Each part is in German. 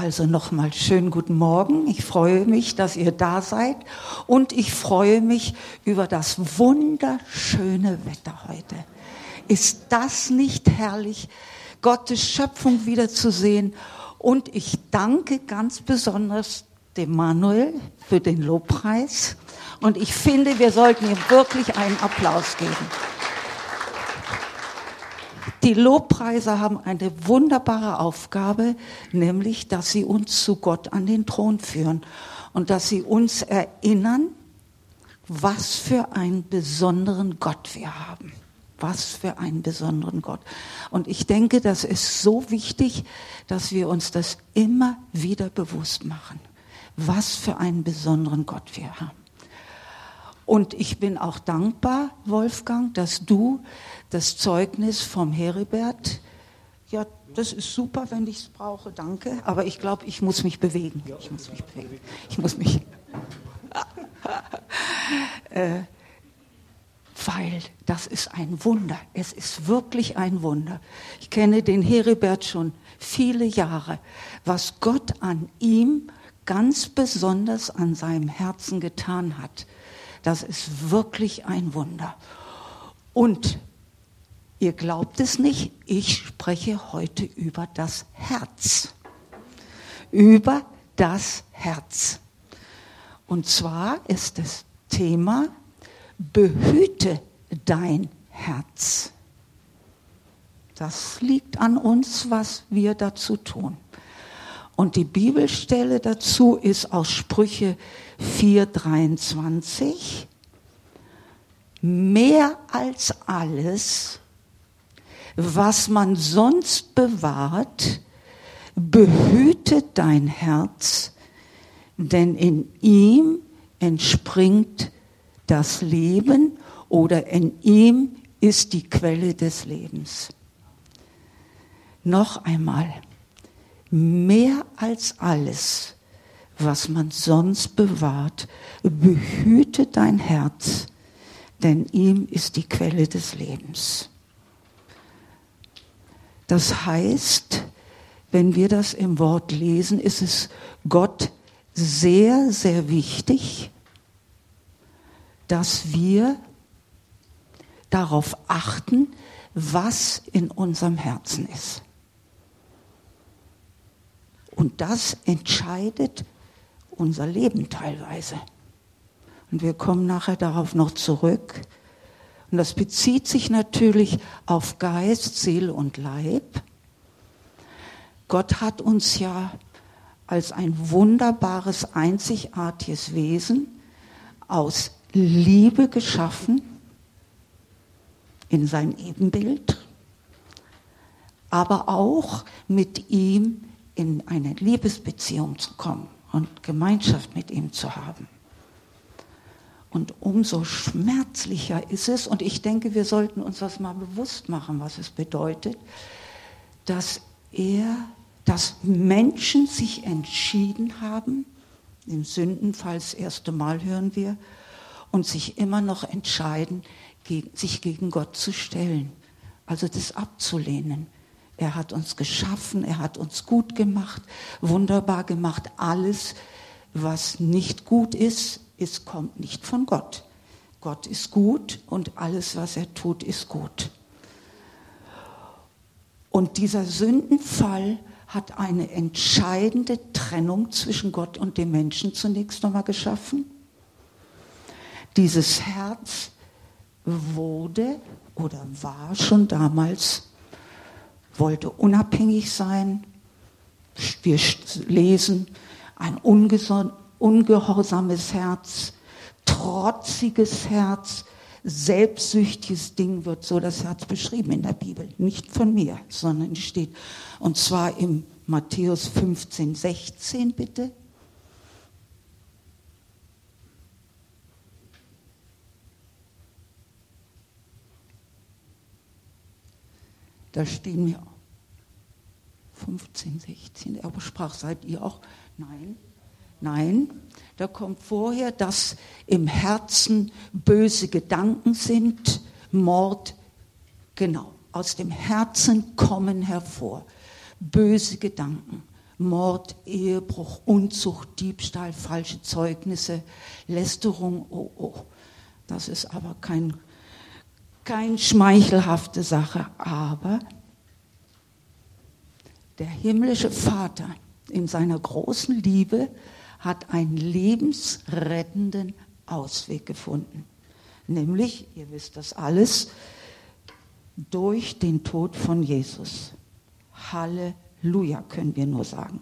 Also nochmal schönen guten Morgen. Ich freue mich, dass ihr da seid und ich freue mich über das wunderschöne Wetter heute. Ist das nicht herrlich, Gottes Schöpfung wiederzusehen? Und ich danke ganz besonders dem Manuel für den Lobpreis. Und ich finde, wir sollten ihm wirklich einen Applaus geben. Die Lobpreiser haben eine wunderbare Aufgabe, nämlich, dass sie uns zu Gott an den Thron führen und dass sie uns erinnern, was für einen besonderen Gott wir haben. Was für einen besonderen Gott. Und ich denke, das ist so wichtig, dass wir uns das immer wieder bewusst machen. Was für einen besonderen Gott wir haben. Und ich bin auch dankbar, Wolfgang, dass du das Zeugnis vom Heribert, ja, das ist super, wenn ich es brauche, danke, aber ich glaube, ich muss mich bewegen. Ich muss mich bewegen. Ich muss mich. äh, weil das ist ein Wunder. Es ist wirklich ein Wunder. Ich kenne den Heribert schon viele Jahre. Was Gott an ihm ganz besonders an seinem Herzen getan hat, das ist wirklich ein Wunder. Und ihr glaubt es nicht, ich spreche heute über das Herz. Über das Herz. Und zwar ist das Thema, behüte dein Herz. Das liegt an uns, was wir dazu tun. Und die Bibelstelle dazu ist aus Sprüche 4:23. Mehr als alles, was man sonst bewahrt, behüte dein Herz, denn in ihm entspringt das Leben oder in ihm ist die Quelle des Lebens. Noch einmal, mehr als alles, was man sonst bewahrt. Behüte dein Herz, denn ihm ist die Quelle des Lebens. Das heißt, wenn wir das im Wort lesen, ist es Gott sehr, sehr wichtig, dass wir darauf achten, was in unserem Herzen ist. Und das entscheidet unser Leben teilweise. Und wir kommen nachher darauf noch zurück. Und das bezieht sich natürlich auf Geist, Seele und Leib. Gott hat uns ja als ein wunderbares, einzigartiges Wesen aus Liebe geschaffen in sein Ebenbild, aber auch mit ihm in eine Liebesbeziehung zu kommen und Gemeinschaft mit ihm zu haben. Und umso schmerzlicher ist es, und ich denke, wir sollten uns das mal bewusst machen, was es bedeutet, dass er, dass Menschen sich entschieden haben, im Sündenfall das erste Mal hören wir, und sich immer noch entscheiden, sich gegen Gott zu stellen, also das abzulehnen. Er hat uns geschaffen, er hat uns gut gemacht, wunderbar gemacht. Alles, was nicht gut ist, ist kommt nicht von Gott. Gott ist gut und alles, was er tut, ist gut. Und dieser Sündenfall hat eine entscheidende Trennung zwischen Gott und dem Menschen zunächst nochmal geschaffen. Dieses Herz wurde oder war schon damals wollte unabhängig sein. Wir lesen ein ungehorsames Herz, trotziges Herz, selbstsüchtiges Ding wird so das Herz beschrieben in der Bibel. Nicht von mir, sondern steht. Und zwar im Matthäus 15, 16 bitte. Da stehen wir 15, 16. Er sprach, seid ihr auch? Nein. Nein, da kommt vorher, dass im Herzen böse Gedanken sind, Mord, genau, aus dem Herzen kommen hervor böse Gedanken, Mord, Ehebruch, Unzucht, Diebstahl, falsche Zeugnisse, Lästerung. Oh, oh, das ist aber kein, kein schmeichelhafte Sache. Aber der himmlische Vater in seiner großen Liebe hat einen lebensrettenden Ausweg gefunden. Nämlich, ihr wisst das alles, durch den Tod von Jesus. Halleluja, können wir nur sagen.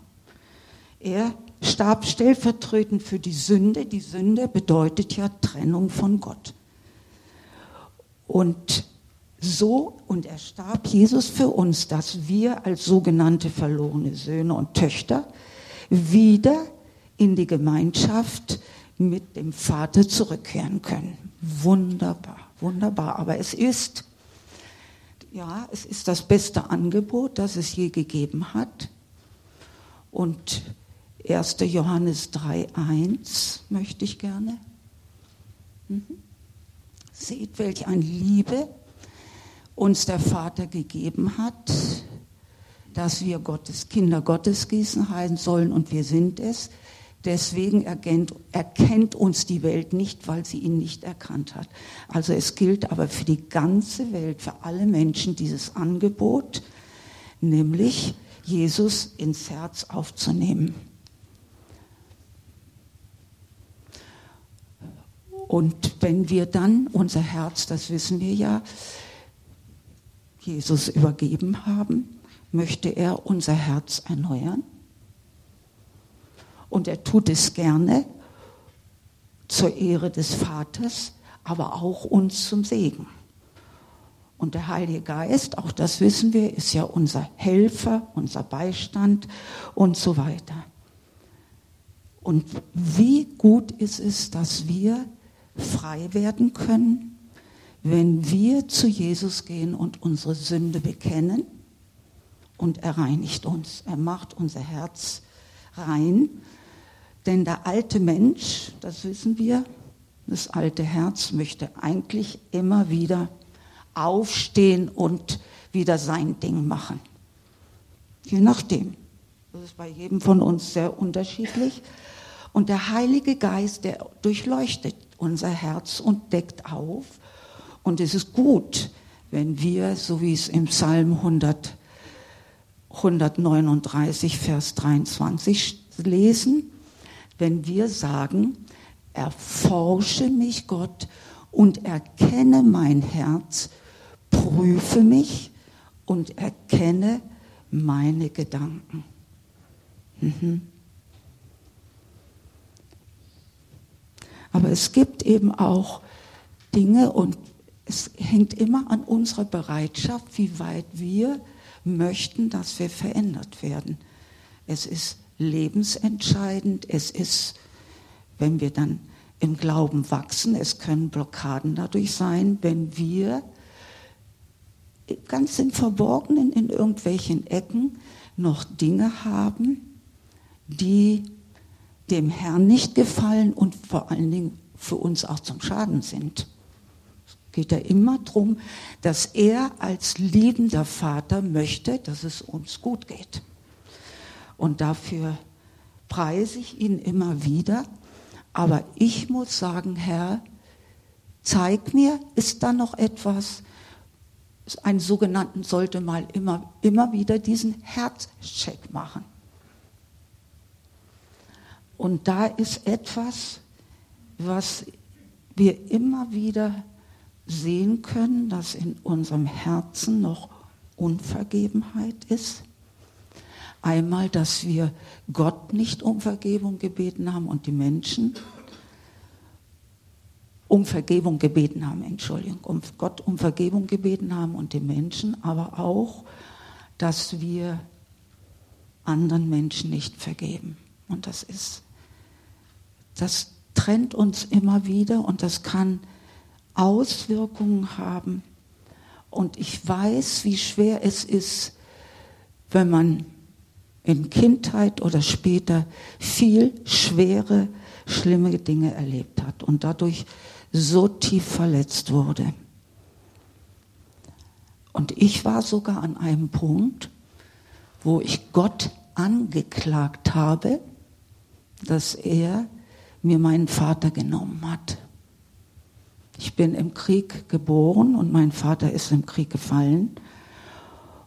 Er starb stellvertretend für die Sünde. Die Sünde bedeutet ja Trennung von Gott. Und so, und er starb Jesus für uns, dass wir als sogenannte verlorene Söhne und Töchter wieder in die Gemeinschaft mit dem Vater zurückkehren können. Wunderbar, wunderbar. Aber es ist ja, es ist das beste Angebot, das es je gegeben hat. Und 1. Johannes 3.1 möchte ich gerne. Mhm. Seht, welch eine Liebe uns der Vater gegeben hat, dass wir Gottes Kinder Gottes gießen heißen sollen und wir sind es. Deswegen erkennt, erkennt, uns die Welt nicht, weil sie ihn nicht erkannt hat. Also es gilt aber für die ganze Welt, für alle Menschen dieses Angebot, nämlich Jesus ins Herz aufzunehmen. Und wenn wir dann unser Herz, das wissen wir ja, Jesus übergeben haben, möchte er unser Herz erneuern. Und er tut es gerne zur Ehre des Vaters, aber auch uns zum Segen. Und der Heilige Geist, auch das wissen wir, ist ja unser Helfer, unser Beistand und so weiter. Und wie gut ist es, dass wir frei werden können, wenn wir zu Jesus gehen und unsere Sünde bekennen und er reinigt uns. Er macht unser Herz rein denn der alte Mensch, das wissen wir, das alte Herz möchte eigentlich immer wieder aufstehen und wieder sein Ding machen. Je nachdem. Das ist bei jedem von uns sehr unterschiedlich. Und der Heilige Geist, der durchleuchtet unser Herz und deckt auf. Und es ist gut, wenn wir, so wie es im Psalm 100, 139, Vers 23 lesen, wenn wir sagen, erforsche mich Gott und erkenne mein Herz, prüfe mich und erkenne meine Gedanken. Mhm. Aber es gibt eben auch Dinge und es hängt immer an unserer Bereitschaft, wie weit wir möchten, dass wir verändert werden. Es ist lebensentscheidend. Es ist, wenn wir dann im Glauben wachsen, es können Blockaden dadurch sein, wenn wir ganz im Verborgenen in irgendwelchen Ecken noch Dinge haben, die dem Herrn nicht gefallen und vor allen Dingen für uns auch zum Schaden sind. Es geht ja immer darum, dass er als liebender Vater möchte, dass es uns gut geht. Und dafür preise ich ihn immer wieder. Aber ich muss sagen, Herr, zeig mir, ist da noch etwas? Ein sogenannten sollte mal immer, immer wieder diesen Herzcheck machen. Und da ist etwas, was wir immer wieder sehen können, dass in unserem Herzen noch Unvergebenheit ist. Einmal, dass wir Gott nicht um Vergebung gebeten haben und die Menschen um Vergebung gebeten haben, Entschuldigung, um Gott um Vergebung gebeten haben und die Menschen, aber auch, dass wir anderen Menschen nicht vergeben. Und das ist, das trennt uns immer wieder und das kann Auswirkungen haben. Und ich weiß, wie schwer es ist, wenn man in Kindheit oder später viel schwere, schlimme Dinge erlebt hat und dadurch so tief verletzt wurde. Und ich war sogar an einem Punkt, wo ich Gott angeklagt habe, dass er mir meinen Vater genommen hat. Ich bin im Krieg geboren und mein Vater ist im Krieg gefallen.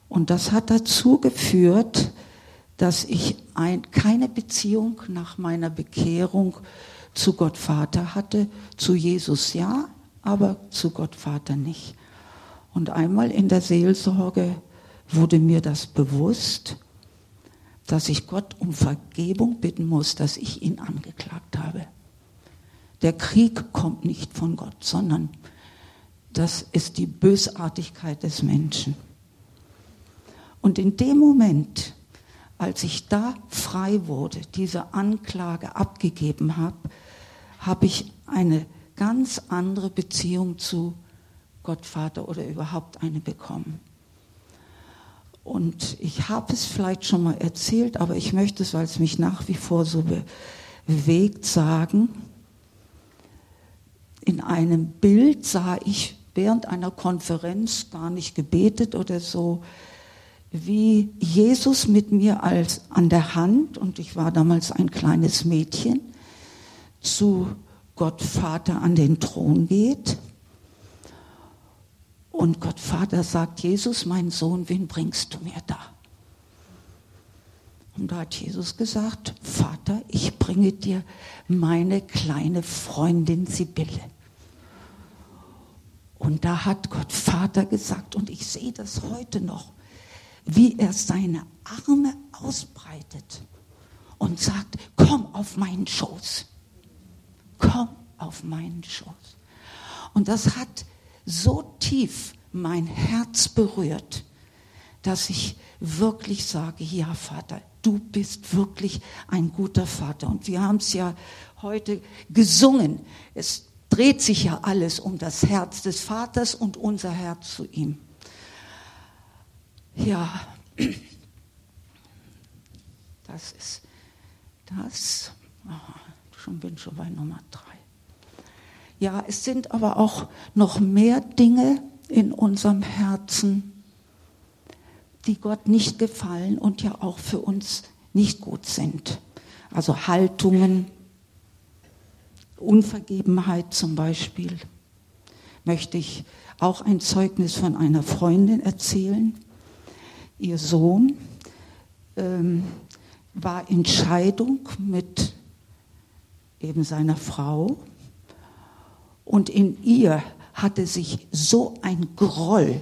Und das hat dazu geführt, dass ich ein, keine Beziehung nach meiner Bekehrung zu Gott Vater hatte, zu Jesus ja, aber zu Gott Vater nicht. Und einmal in der Seelsorge wurde mir das bewusst, dass ich Gott um Vergebung bitten muss, dass ich ihn angeklagt habe. Der Krieg kommt nicht von Gott, sondern das ist die Bösartigkeit des Menschen. Und in dem Moment, als ich da frei wurde, diese Anklage abgegeben habe, habe ich eine ganz andere Beziehung zu Gott Vater oder überhaupt eine bekommen. Und ich habe es vielleicht schon mal erzählt, aber ich möchte es, weil es mich nach wie vor so bewegt, sagen. In einem Bild sah ich während einer Konferenz gar nicht gebetet oder so, wie Jesus mit mir als an der Hand, und ich war damals ein kleines Mädchen, zu Gott Vater an den Thron geht. Und Gott Vater sagt, Jesus, mein Sohn, wen bringst du mir da? Und da hat Jesus gesagt, Vater, ich bringe dir meine kleine Freundin Sibylle. Und da hat Gott Vater gesagt, und ich sehe das heute noch, wie er seine Arme ausbreitet und sagt, komm auf meinen Schoß, komm auf meinen Schoß. Und das hat so tief mein Herz berührt, dass ich wirklich sage, ja Vater, du bist wirklich ein guter Vater. Und wir haben es ja heute gesungen. Es dreht sich ja alles um das Herz des Vaters und unser Herz zu ihm. Ja, das ist das. Oh, schon bin schon bei Nummer drei. Ja, es sind aber auch noch mehr Dinge in unserem Herzen, die Gott nicht gefallen und ja auch für uns nicht gut sind. Also Haltungen, Unvergebenheit zum Beispiel. Möchte ich auch ein Zeugnis von einer Freundin erzählen. Ihr Sohn ähm, war in Scheidung mit eben seiner Frau und in ihr hatte sich so ein Groll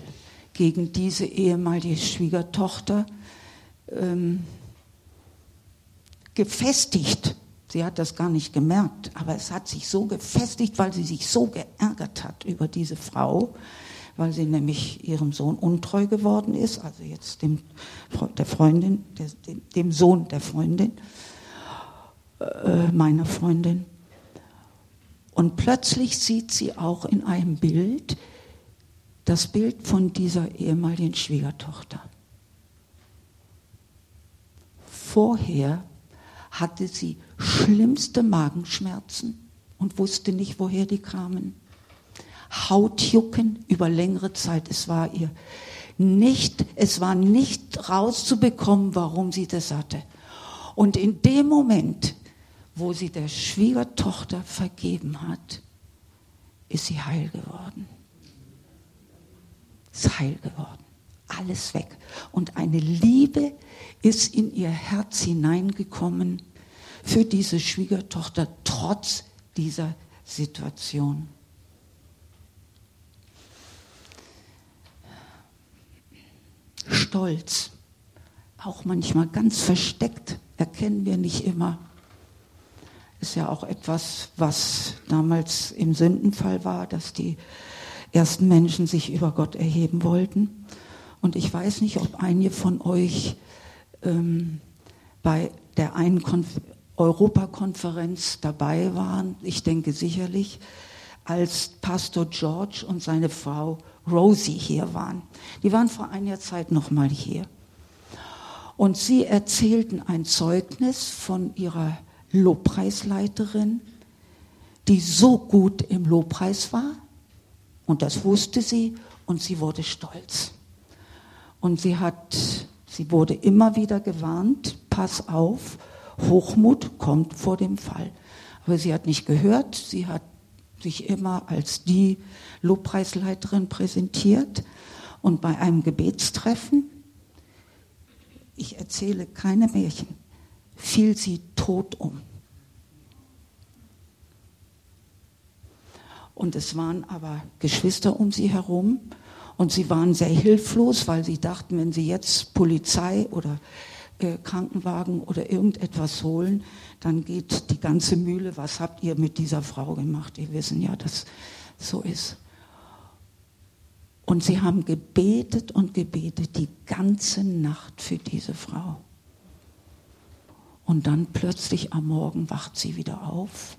gegen diese ehemalige Schwiegertochter ähm, gefestigt. Sie hat das gar nicht gemerkt, aber es hat sich so gefestigt, weil sie sich so geärgert hat über diese Frau, weil sie nämlich ihrem Sohn untreu geworden ist, also jetzt dem, der Freundin, dem, dem Sohn der Freundin, äh, meiner Freundin. Und plötzlich sieht sie auch in einem Bild das Bild von dieser ehemaligen Schwiegertochter. Vorher hatte sie schlimmste Magenschmerzen und wusste nicht, woher die kamen. Hautjucken über längere Zeit. Es war ihr nicht, es war nicht rauszubekommen, warum sie das hatte. Und in dem Moment, wo sie der Schwiegertochter vergeben hat, ist sie heil geworden. Ist heil geworden. Alles weg. Und eine Liebe ist in ihr Herz hineingekommen für diese Schwiegertochter trotz dieser Situation. Stolz, auch manchmal ganz versteckt, erkennen wir nicht immer ist ja auch etwas, was damals im Sündenfall war, dass die ersten Menschen sich über Gott erheben wollten. Und ich weiß nicht, ob einige von euch ähm, bei der einen Konf Europakonferenz dabei waren. Ich denke sicherlich, als Pastor George und seine Frau Rosie hier waren. Die waren vor einiger Zeit noch mal hier. Und sie erzählten ein Zeugnis von ihrer Lobpreisleiterin, die so gut im Lobpreis war. Und das wusste sie und sie wurde stolz. Und sie hat, Sie wurde immer wieder gewarnt, pass auf, Hochmut kommt vor dem Fall. Aber sie hat nicht gehört, sie hat sich immer als die Lobpreisleiterin präsentiert. Und bei einem Gebetstreffen, ich erzähle keine Märchen, fiel sie tot um. Und es waren aber Geschwister um sie herum und sie waren sehr hilflos, weil sie dachten, wenn sie jetzt Polizei oder äh, Krankenwagen oder irgendetwas holen, dann geht die ganze Mühle, was habt ihr mit dieser Frau gemacht? Wir wissen ja, dass so ist. Und sie haben gebetet und gebetet die ganze Nacht für diese Frau. Und dann plötzlich am Morgen wacht sie wieder auf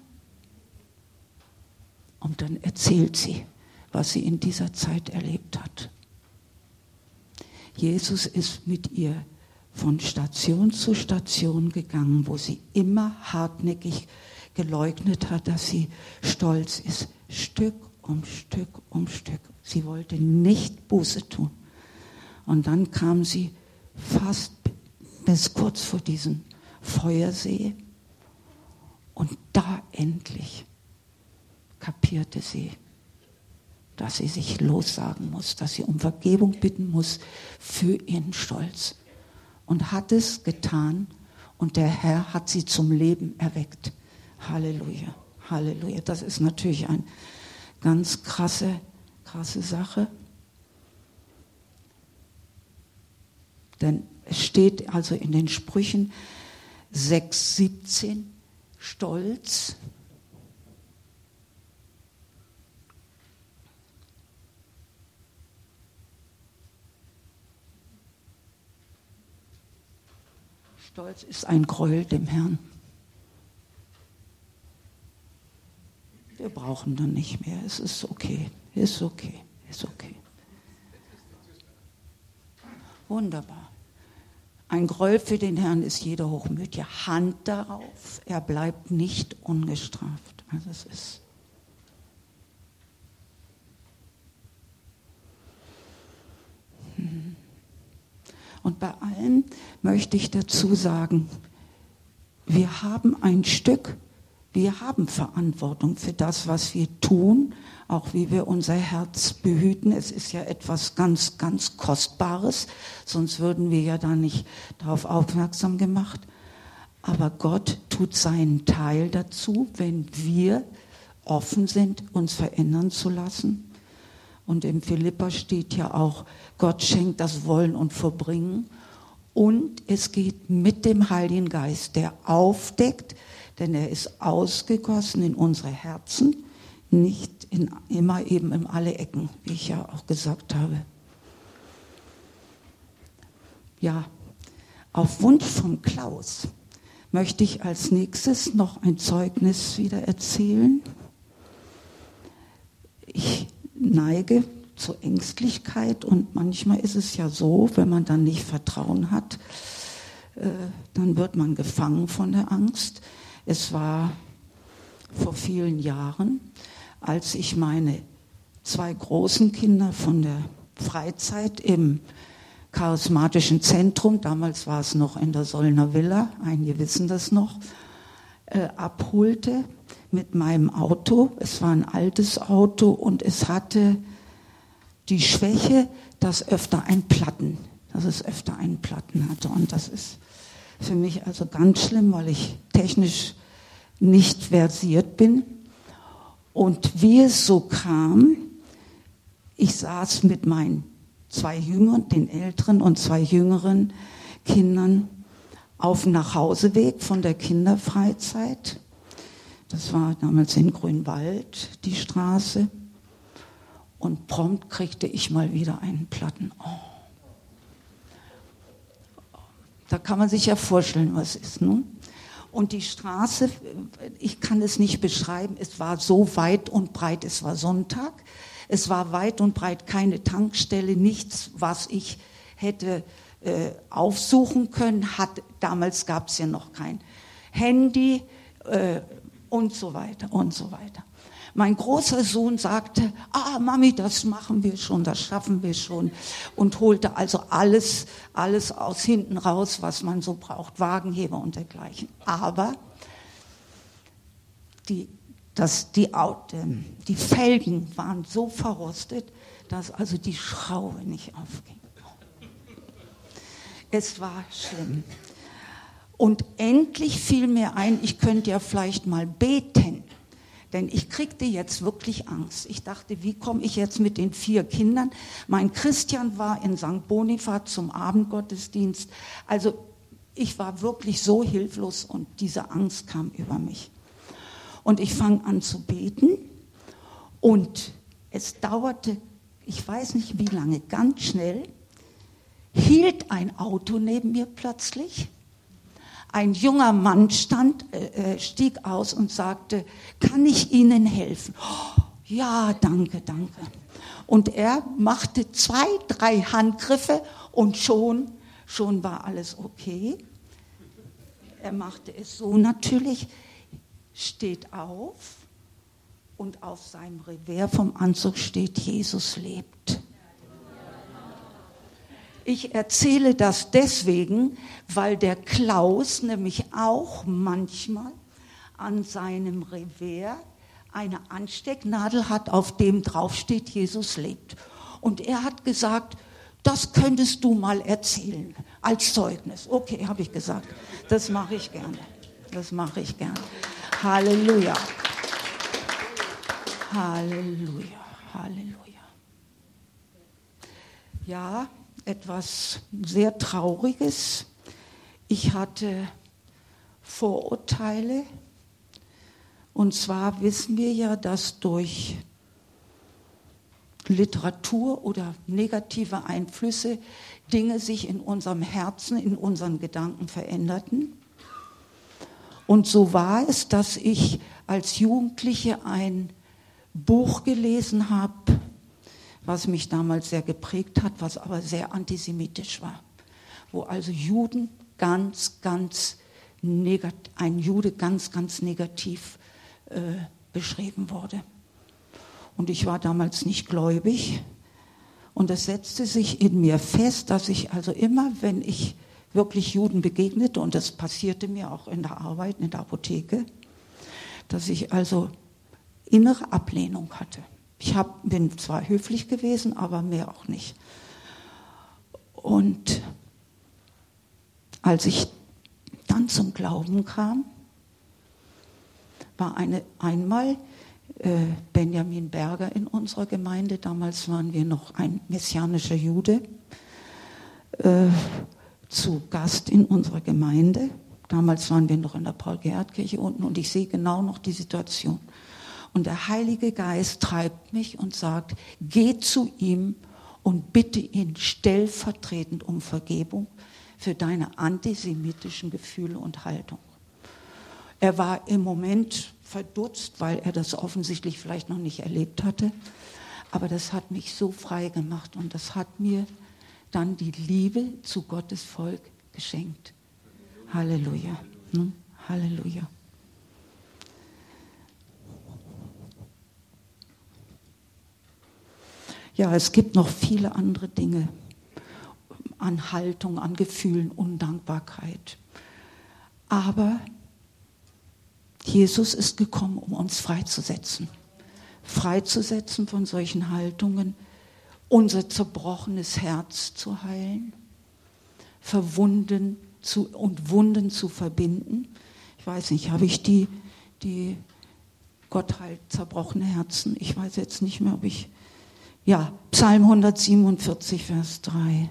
und dann erzählt sie, was sie in dieser Zeit erlebt hat. Jesus ist mit ihr von Station zu Station gegangen, wo sie immer hartnäckig geleugnet hat, dass sie stolz ist. Stück um Stück um Stück. Sie wollte nicht Buße tun. Und dann kam sie fast bis kurz vor diesem Feuersee. Und da endlich kapierte sie, dass sie sich lossagen muss, dass sie um Vergebung bitten muss für ihren Stolz. Und hat es getan und der Herr hat sie zum Leben erweckt. Halleluja, Halleluja. Das ist natürlich eine ganz krasse, krasse Sache. Denn es steht also in den Sprüchen 6, 17, Stolz Stolz ist ein Gräuel dem Herrn. Wir brauchen dann nicht mehr. Es ist okay. Ist okay. Ist okay. Wunderbar. Ein Gräuel für den Herrn ist jeder Hochmütige. Hand darauf. Er bleibt nicht ungestraft. Also es ist. Und bei allem möchte ich dazu sagen, wir haben ein Stück, wir haben Verantwortung für das, was wir tun, auch wie wir unser Herz behüten. Es ist ja etwas ganz, ganz Kostbares, sonst würden wir ja da nicht darauf aufmerksam gemacht. Aber Gott tut seinen Teil dazu, wenn wir offen sind, uns verändern zu lassen. Und im Philippa steht ja auch, Gott schenkt das Wollen und Verbringen. Und es geht mit dem Heiligen Geist, der aufdeckt, denn er ist ausgegossen in unsere Herzen, nicht in, immer eben in alle Ecken, wie ich ja auch gesagt habe. Ja, auf Wunsch von Klaus möchte ich als nächstes noch ein Zeugnis wieder erzählen. Ich neige zur Ängstlichkeit und manchmal ist es ja so, wenn man dann nicht Vertrauen hat, äh, dann wird man gefangen von der Angst. Es war vor vielen Jahren, als ich meine zwei großen Kinder von der Freizeit im charismatischen Zentrum, damals war es noch in der Sollner Villa, einige wissen das noch, äh, abholte mit meinem Auto. Es war ein altes Auto und es hatte die Schwäche, dass öfter ein Platten, dass es öfter einen Platten hatte. Und das ist für mich also ganz schlimm, weil ich technisch nicht versiert bin. Und wie es so kam, ich saß mit meinen zwei Jüngern, den älteren und zwei jüngeren Kindern auf dem Nachhauseweg von der Kinderfreizeit das war damals in Grünwald die Straße. Und prompt kriegte ich mal wieder einen Platten. Oh. Da kann man sich ja vorstellen, was ist nun. Und die Straße, ich kann es nicht beschreiben, es war so weit und breit, es war Sonntag, es war weit und breit keine Tankstelle, nichts, was ich hätte äh, aufsuchen können. Hat, damals gab es ja noch kein Handy, äh, und so weiter und so weiter. Mein großer Sohn sagte, ah, Mami, das machen wir schon, das schaffen wir schon. Und holte also alles, alles aus hinten raus, was man so braucht, Wagenheber und dergleichen. Aber die, das, die, die Felgen waren so verrostet, dass also die Schraube nicht aufging. Es war schlimm. Und endlich fiel mir ein, ich könnte ja vielleicht mal beten. Denn ich kriegte jetzt wirklich Angst. Ich dachte, wie komme ich jetzt mit den vier Kindern? Mein Christian war in St. Bonifat zum Abendgottesdienst. Also ich war wirklich so hilflos und diese Angst kam über mich. Und ich fang an zu beten und es dauerte, ich weiß nicht wie lange, ganz schnell, hielt ein Auto neben mir plötzlich ein junger Mann stand, äh, äh, stieg aus und sagte, kann ich Ihnen helfen? Oh, ja, danke, danke. Und er machte zwei, drei Handgriffe und schon, schon war alles okay. Er machte es so natürlich, steht auf und auf seinem Revers vom Anzug steht, Jesus lebt. Ich erzähle das deswegen, weil der Klaus nämlich auch manchmal an seinem Revers eine Anstecknadel hat, auf dem draufsteht, Jesus lebt. Und er hat gesagt, das könntest du mal erzählen als Zeugnis. Okay, habe ich gesagt. Das mache ich gerne. Das mache ich gerne. Halleluja. Halleluja. Halleluja. Ja, etwas sehr Trauriges. Ich hatte Vorurteile. Und zwar wissen wir ja, dass durch Literatur oder negative Einflüsse Dinge sich in unserem Herzen, in unseren Gedanken veränderten. Und so war es, dass ich als Jugendliche ein Buch gelesen habe, was mich damals sehr geprägt hat, was aber sehr antisemitisch war. Wo also Juden ganz, ganz negativ, ein Jude ganz, ganz negativ äh, beschrieben wurde. Und ich war damals nicht gläubig. Und es setzte sich in mir fest, dass ich also immer, wenn ich wirklich Juden begegnete, und das passierte mir auch in der Arbeit, in der Apotheke, dass ich also innere Ablehnung hatte. Ich hab, bin zwar höflich gewesen, aber mehr auch nicht. Und als ich dann zum Glauben kam, war eine, einmal äh, Benjamin Berger in unserer Gemeinde, damals waren wir noch ein messianischer Jude, äh, zu Gast in unserer Gemeinde. Damals waren wir noch in der Paul-Gerhardt-Kirche unten und ich sehe genau noch die Situation. Und der Heilige Geist treibt mich und sagt, geh zu ihm und bitte ihn stellvertretend um Vergebung für deine antisemitischen Gefühle und Haltung. Er war im Moment verdutzt, weil er das offensichtlich vielleicht noch nicht erlebt hatte. Aber das hat mich so frei gemacht und das hat mir dann die Liebe zu Gottes Volk geschenkt. Halleluja. Hm? Halleluja. Ja, es gibt noch viele andere Dinge an Haltung, an Gefühlen, Undankbarkeit. Aber Jesus ist gekommen, um uns freizusetzen. Freizusetzen von solchen Haltungen, unser zerbrochenes Herz zu heilen, verwunden zu, und Wunden zu verbinden. Ich weiß nicht, habe ich die, die Gott zerbrochene Herzen? Ich weiß jetzt nicht mehr, ob ich ja, Psalm 147, Vers 3.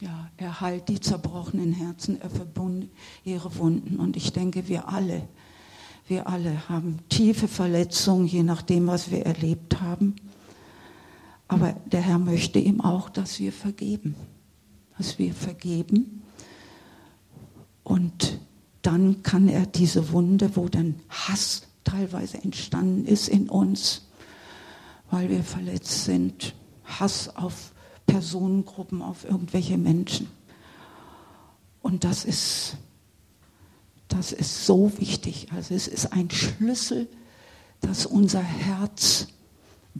Ja, er heilt die zerbrochenen Herzen, er verbund ihre Wunden. Und ich denke, wir alle, wir alle haben tiefe Verletzungen, je nachdem, was wir erlebt haben. Aber der Herr möchte ihm auch, dass wir vergeben. Dass wir vergeben und dann kann er diese Wunde, wo dann Hass teilweise entstanden ist in uns, weil wir verletzt sind, Hass auf Personengruppen, auf irgendwelche Menschen. Und das ist, Das ist so wichtig. Also es ist ein Schlüssel, dass unser Herz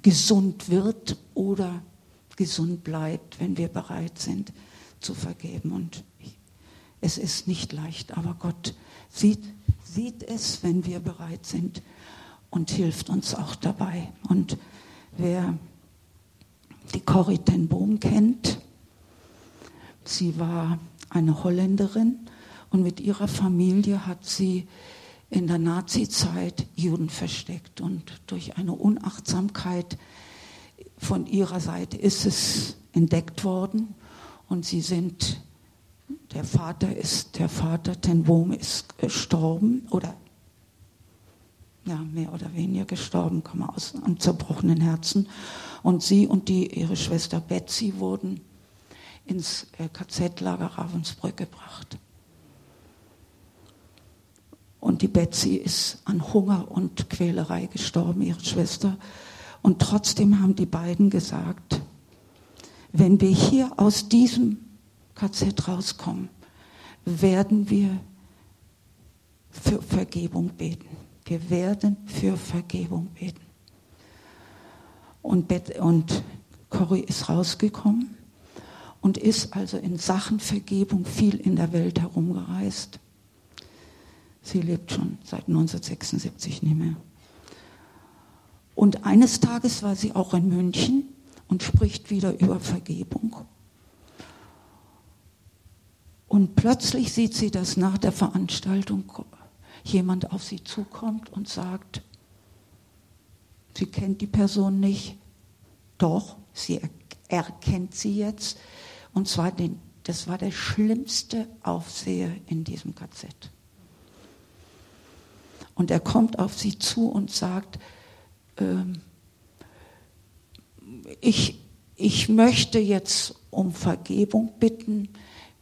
gesund wird oder gesund bleibt, wenn wir bereit sind zu vergeben. Und es ist nicht leicht, aber Gott sieht, sieht es, wenn wir bereit sind und hilft uns auch dabei. Und wer die Corrie ten Boom kennt, sie war eine Holländerin und mit ihrer Familie hat sie in der Nazizeit Juden versteckt und durch eine Unachtsamkeit von ihrer Seite ist es entdeckt worden und sie sind, der Vater ist, der Vater Ten Boom ist gestorben oder ja, mehr oder weniger gestorben, kann man aus einem zerbrochenen Herzen. Und sie und die, ihre Schwester Betsy wurden ins äh, KZ-Lager Ravensbrück gebracht. Und die Betsy ist an Hunger und Quälerei gestorben, ihre Schwester. Und trotzdem haben die beiden gesagt, wenn wir hier aus diesem KZ rauskommen, werden wir für Vergebung beten. Wir werden für Vergebung beten. Und, Bet und Corrie ist rausgekommen und ist also in Sachen Vergebung viel in der Welt herumgereist. Sie lebt schon seit 1976 nicht mehr. Und eines Tages war sie auch in München und spricht wieder über Vergebung. Und plötzlich sieht sie, dass nach der Veranstaltung jemand auf sie zukommt und sagt, sie kennt die Person nicht, doch, sie erkennt sie jetzt. Und zwar, den, das war der schlimmste Aufseher in diesem KZ. Und er kommt auf sie zu und sagt, ähm, ich, ich möchte jetzt um Vergebung bitten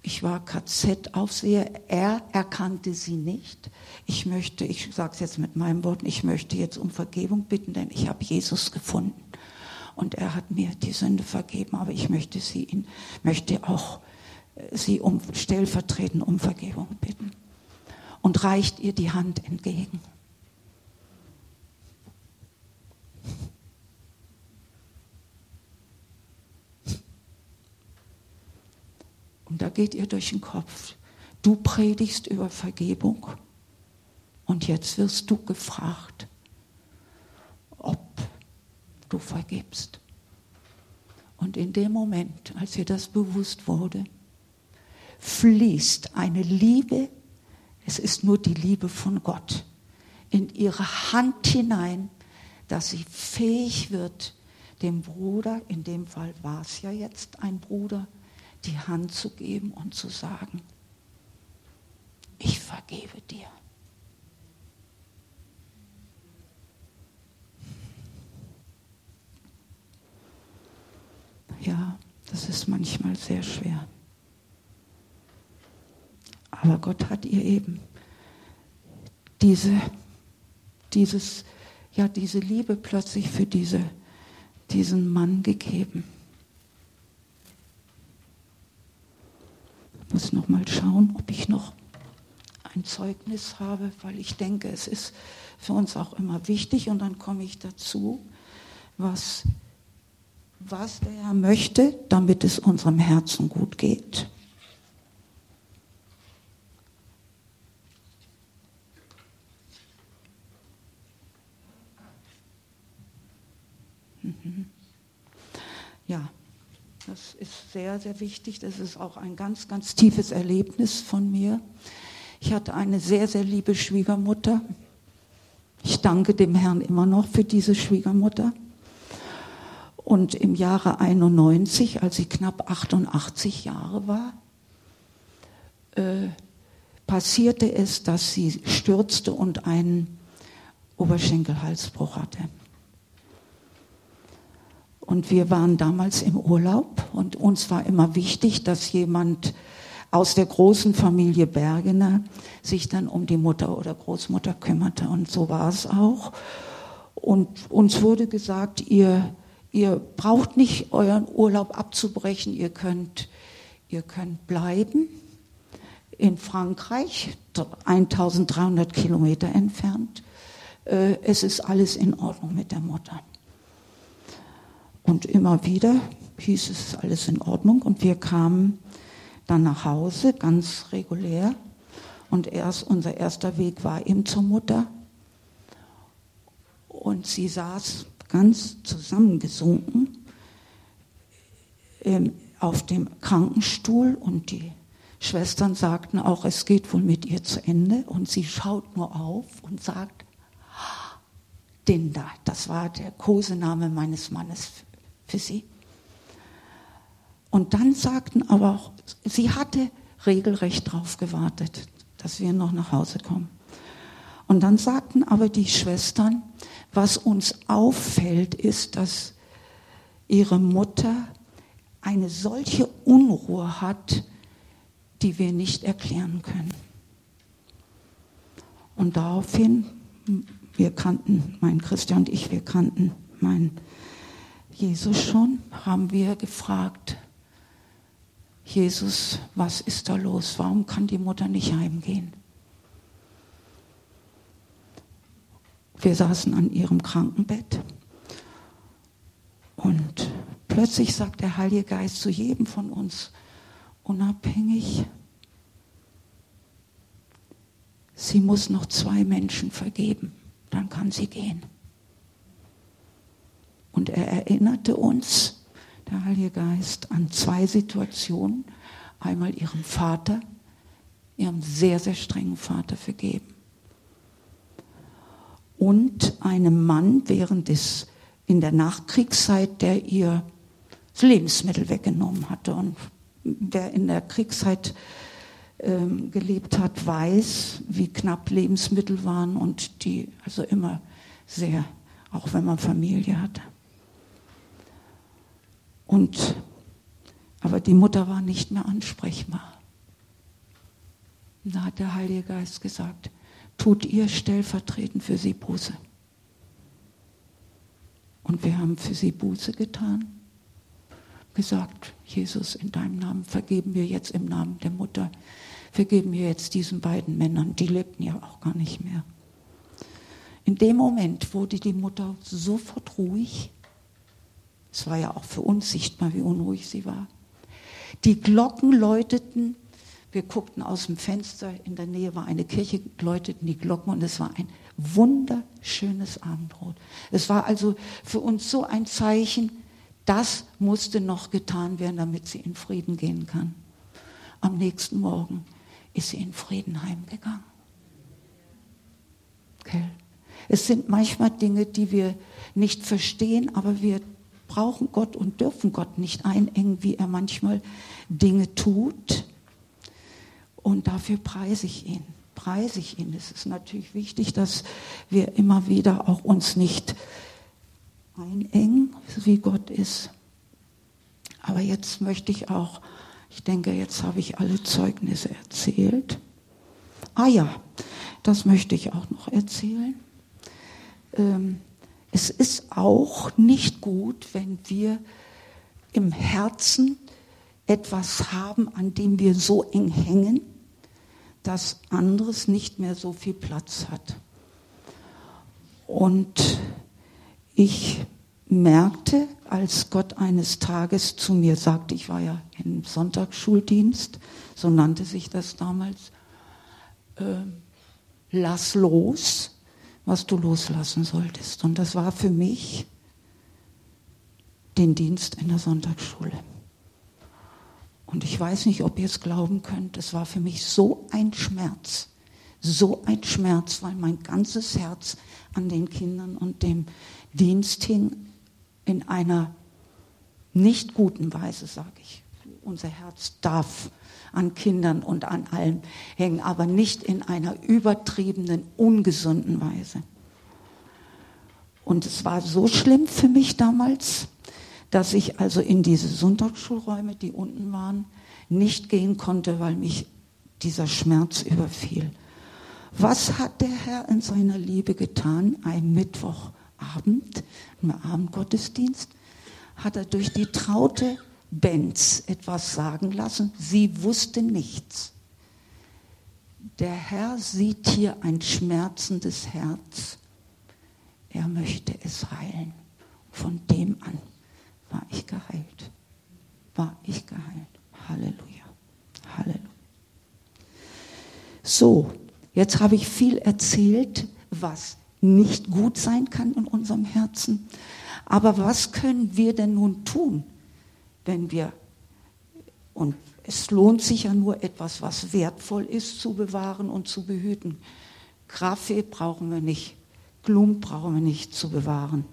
ich war KZ-Aufseher, er erkannte sie nicht. Ich möchte, ich sage es jetzt mit meinen Worten, ich möchte jetzt um Vergebung bitten, denn ich habe Jesus gefunden. Und er hat mir die Sünde vergeben, aber ich möchte sie ihn, möchte auch äh, sie um stellvertretend um Vergebung bitten. Und reicht ihr die Hand entgegen. Und da geht ihr durch den Kopf. Du predigst über Vergebung und jetzt wirst du gefragt, ob du vergibst. Und in dem Moment, als ihr das bewusst wurde, fließt eine Liebe, es ist nur die Liebe von Gott, in ihre Hand hinein, dass sie fähig wird, dem Bruder, in dem Fall war es ja jetzt ein Bruder, die Hand zu geben und zu sagen, ich vergebe dir. Ja, das ist manchmal sehr schwer. Aber Gott hat ihr eben diese, dieses, ja, diese Liebe plötzlich für diese, diesen Mann gegeben. Muss noch mal schauen, ob ich noch ein Zeugnis habe, weil ich denke, es ist für uns auch immer wichtig. Und dann komme ich dazu, was, was der Herr möchte, damit es unserem Herzen gut geht. Mhm. Ja. Das ist sehr, sehr wichtig. Das ist auch ein ganz, ganz tiefes Erlebnis von mir. Ich hatte eine sehr, sehr liebe Schwiegermutter. Ich danke dem Herrn immer noch für diese Schwiegermutter. Und im Jahre 91, als sie knapp 88 Jahre war, äh, passierte es, dass sie stürzte und einen Oberschenkelhalsbruch hatte. Und wir waren damals im Urlaub und uns war immer wichtig, dass jemand aus der großen Familie Bergener sich dann um die Mutter oder Großmutter kümmerte. Und so war es auch. Und uns wurde gesagt, ihr, ihr braucht nicht euren Urlaub abzubrechen, ihr könnt, ihr könnt bleiben. in Frankreich, 1300 Kilometer entfernt. Äh, es ist alles in Ordnung mit der Mutter. Und immer wieder hieß es alles in Ordnung und wir kamen dann nach Hause, ganz regulär. Und erst unser erster Weg war eben zur Mutter. Und sie saß ganz zusammengesunken ähm, auf dem Krankenstuhl und die Schwestern sagten auch, es geht wohl mit ihr zu Ende. Und sie schaut nur auf und sagt, Dinda, das war der Kosename meines Mannes für sie. Und dann sagten aber auch, sie hatte regelrecht darauf gewartet, dass wir noch nach Hause kommen. Und dann sagten aber die Schwestern, was uns auffällt, ist, dass ihre Mutter eine solche Unruhe hat, die wir nicht erklären können. Und daraufhin, wir kannten, mein Christian und ich, wir kannten meinen Jesus schon, haben wir gefragt, Jesus, was ist da los? Warum kann die Mutter nicht heimgehen? Wir saßen an ihrem Krankenbett und plötzlich sagt der Heilige Geist zu jedem von uns, unabhängig, sie muss noch zwei Menschen vergeben, dann kann sie gehen. Und er erinnerte uns, der Heilige Geist, an zwei Situationen. Einmal ihrem Vater, ihrem sehr, sehr strengen Vater vergeben. Und einem Mann während des, in der Nachkriegszeit, der ihr Lebensmittel weggenommen hatte. Und wer in der Kriegszeit ähm, gelebt hat, weiß, wie knapp Lebensmittel waren und die also immer sehr, auch wenn man Familie hatte. Und, aber die Mutter war nicht mehr ansprechbar. da hat der Heilige Geist gesagt, tut ihr stellvertretend für sie Buße. Und wir haben für sie Buße getan, gesagt, Jesus, in deinem Namen vergeben wir jetzt im Namen der Mutter, vergeben wir jetzt diesen beiden Männern, die lebten ja auch gar nicht mehr. In dem Moment wurde die Mutter sofort ruhig es war ja auch für uns sichtbar, wie unruhig sie war. Die Glocken läuteten. Wir guckten aus dem Fenster, in der Nähe war eine Kirche, läuteten die Glocken und es war ein wunderschönes Abendbrot. Es war also für uns so ein Zeichen, das musste noch getan werden, damit sie in Frieden gehen kann. Am nächsten Morgen ist sie in Frieden heimgegangen. Okay. Es sind manchmal Dinge, die wir nicht verstehen, aber wir brauchen Gott und dürfen Gott nicht einengen, wie er manchmal Dinge tut. Und dafür preise ich ihn. Preise ich ihn. Es ist natürlich wichtig, dass wir immer wieder auch uns nicht einengen, wie Gott ist. Aber jetzt möchte ich auch, ich denke, jetzt habe ich alle Zeugnisse erzählt. Ah ja, das möchte ich auch noch erzählen. Ähm, es ist auch nicht gut, wenn wir im Herzen etwas haben, an dem wir so eng hängen, dass anderes nicht mehr so viel Platz hat. Und ich merkte, als Gott eines Tages zu mir sagte, ich war ja im Sonntagsschuldienst, so nannte sich das damals, äh, lass los, was du loslassen solltest. Und das war für mich den Dienst in der Sonntagsschule. Und ich weiß nicht, ob ihr es glauben könnt, es war für mich so ein Schmerz, so ein Schmerz, weil mein ganzes Herz an den Kindern und dem Dienst hing in einer nicht guten Weise, sage ich. Unser Herz darf an Kindern und an allem hängen, aber nicht in einer übertriebenen, ungesunden Weise. Und es war so schlimm für mich damals, dass ich also in diese Sonntagsschulräume, die unten waren, nicht gehen konnte, weil mich dieser Schmerz überfiel. Was hat der Herr in seiner Liebe getan? Ein Mittwochabend, im Abendgottesdienst, hat er durch die traute Benz etwas sagen lassen. Sie wusste nichts. der Herr sieht hier ein schmerzendes Herz. Er möchte es heilen. Von dem an war ich geheilt. War ich geheilt. Halleluja. Halleluja. So, jetzt habe ich viel erzählt, was nicht gut sein kann in unserem Herzen. Aber was können wir denn nun tun, wenn wir, und es lohnt sich ja nur etwas, was wertvoll ist, zu bewahren und zu behüten. Kaffee brauchen wir nicht, Blumen brauchen wir nicht zu bewahren.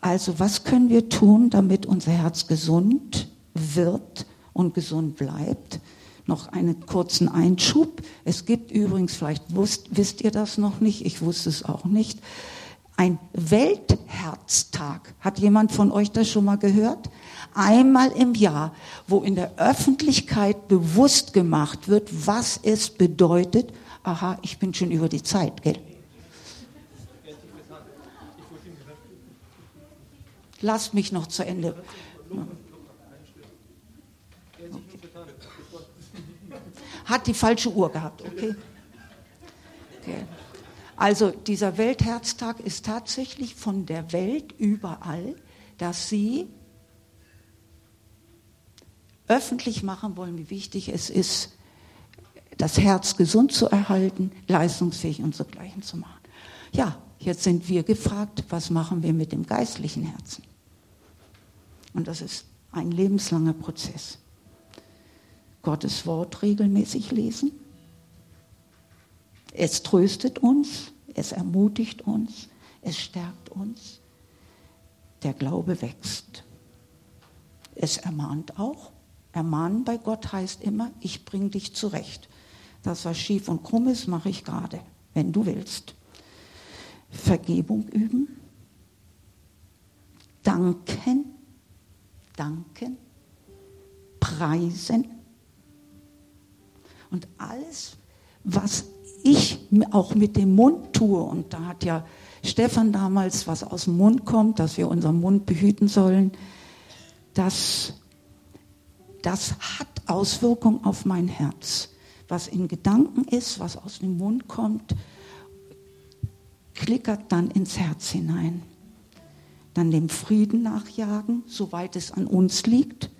Also was können wir tun, damit unser Herz gesund wird und gesund bleibt? Noch einen kurzen Einschub. Es gibt übrigens, vielleicht wusst, wisst ihr das noch nicht, ich wusste es auch nicht, ein Weltherztag. Hat jemand von euch das schon mal gehört? Einmal im Jahr, wo in der Öffentlichkeit bewusst gemacht wird, was es bedeutet. Aha, ich bin schon über die Zeit, gell? Lass mich noch zu Ende. Hat die falsche Uhr gehabt, okay? okay. Also dieser Weltherztag ist tatsächlich von der Welt überall, dass sie öffentlich machen wollen, wie wichtig es ist, das Herz gesund zu erhalten, leistungsfähig und so Gleichen zu machen. Ja, jetzt sind wir gefragt, was machen wir mit dem geistlichen Herzen? Und das ist ein lebenslanger Prozess. Gottes Wort regelmäßig lesen, es tröstet uns, es ermutigt uns, es stärkt uns. Der Glaube wächst. Es ermahnt auch. Ermahnen bei Gott heißt immer, ich bringe dich zurecht. Das, was schief und krumm ist, mache ich gerade, wenn du willst. Vergebung üben. Danken. Danken. Preisen. Und alles, was ich auch mit dem Mund tue, und da hat ja Stefan damals was aus dem Mund kommt, dass wir unseren Mund behüten sollen, das, das hat Auswirkungen auf mein Herz. Was in Gedanken ist, was aus dem Mund kommt, klickert dann ins Herz hinein. Dann dem Frieden nachjagen, soweit es an uns liegt,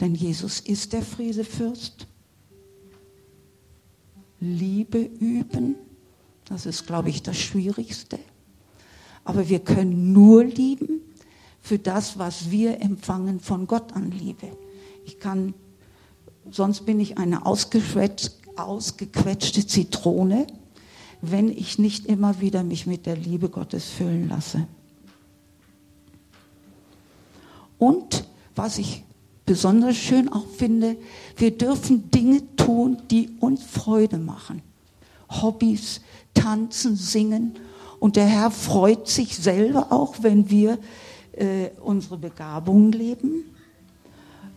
denn Jesus ist der Friedefürst. Liebe üben. Das ist, glaube ich, das Schwierigste. Aber wir können nur lieben für das, was wir empfangen von Gott an Liebe. Ich kann, sonst bin ich eine ausgequetschte Zitrone, wenn ich nicht immer wieder mich mit der Liebe Gottes füllen lasse. Und was ich besonders schön auch finde, wir dürfen Dinge tun, die uns Freude machen. Hobbys, tanzen, singen. Und der Herr freut sich selber auch, wenn wir äh, unsere Begabungen leben.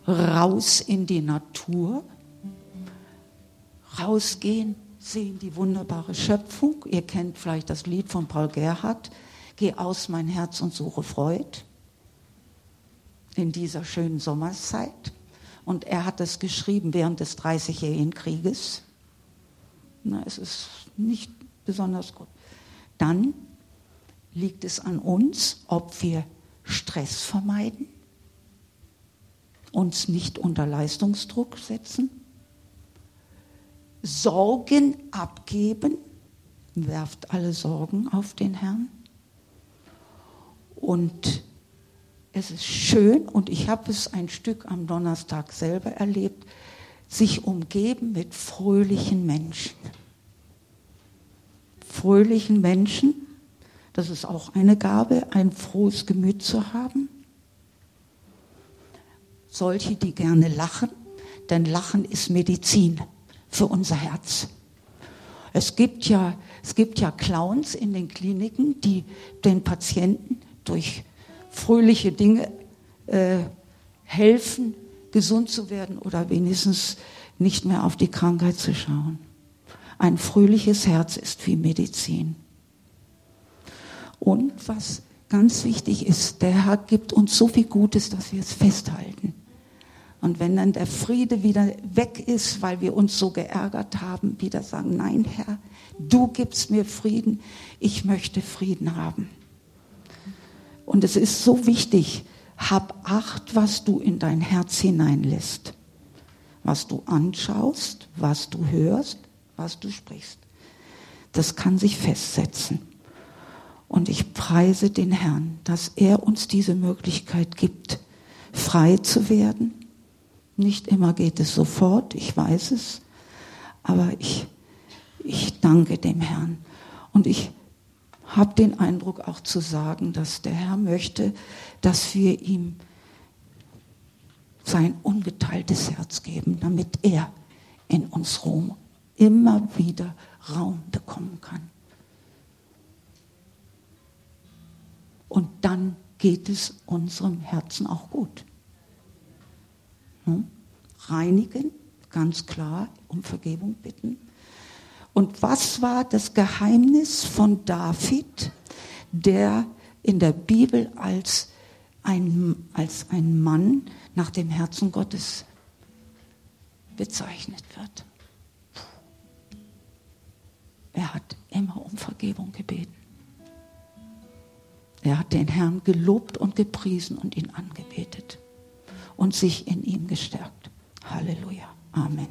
Raus in die Natur. Rausgehen, sehen die wunderbare Schöpfung. Ihr kennt vielleicht das Lied von Paul Gerhardt. Geh aus mein Herz und suche Freud in dieser schönen Sommerszeit. Und er hat es geschrieben während des Dreißigjährigen Krieges. Na, es ist nicht besonders gut. Dann liegt es an uns, ob wir Stress vermeiden, uns nicht unter Leistungsdruck setzen, Sorgen abgeben, werft alle Sorgen auf den Herrn und es ist schön und ich habe es ein Stück am Donnerstag selber erlebt, sich umgeben mit fröhlichen Menschen. Fröhlichen Menschen, das ist auch eine Gabe, ein frohes Gemüt zu haben. Solche, die gerne lachen, denn Lachen ist Medizin für unser Herz. Es gibt ja, es gibt ja Clowns in den Kliniken, die den Patienten durch fröhliche Dinge äh, helfen, gesund zu werden oder wenigstens nicht mehr auf die Krankheit zu schauen. Ein fröhliches Herz ist wie Medizin. Und was ganz wichtig ist, der Herr gibt uns so viel Gutes, dass wir es festhalten. Und wenn dann der Friede wieder weg ist, weil wir uns so geärgert haben, wieder sagen, nein Herr, du gibst mir Frieden, ich möchte Frieden haben. Und es ist so wichtig, hab acht, was du in dein Herz hineinlässt, was du anschaust, was du hörst, was du sprichst. Das kann sich festsetzen. Und ich preise den Herrn, dass er uns diese Möglichkeit gibt, frei zu werden nicht immer geht es sofort, ich weiß es, aber ich, ich danke dem Herrn. Und ich habe den Eindruck auch zu sagen, dass der Herr möchte, dass wir ihm sein ungeteiltes Herz geben, damit er in uns Rom immer wieder Raum bekommen kann. Und dann geht es unserem Herzen auch gut. Hm? Reinigen, ganz klar, um Vergebung bitten. Und was war das Geheimnis von David, der in der Bibel als ein, als ein Mann nach dem Herzen Gottes bezeichnet wird? Er hat immer um Vergebung gebeten. Er hat den Herrn gelobt und gepriesen und ihn angebetet und sich in ihm gestärkt. Halleluja. Amen.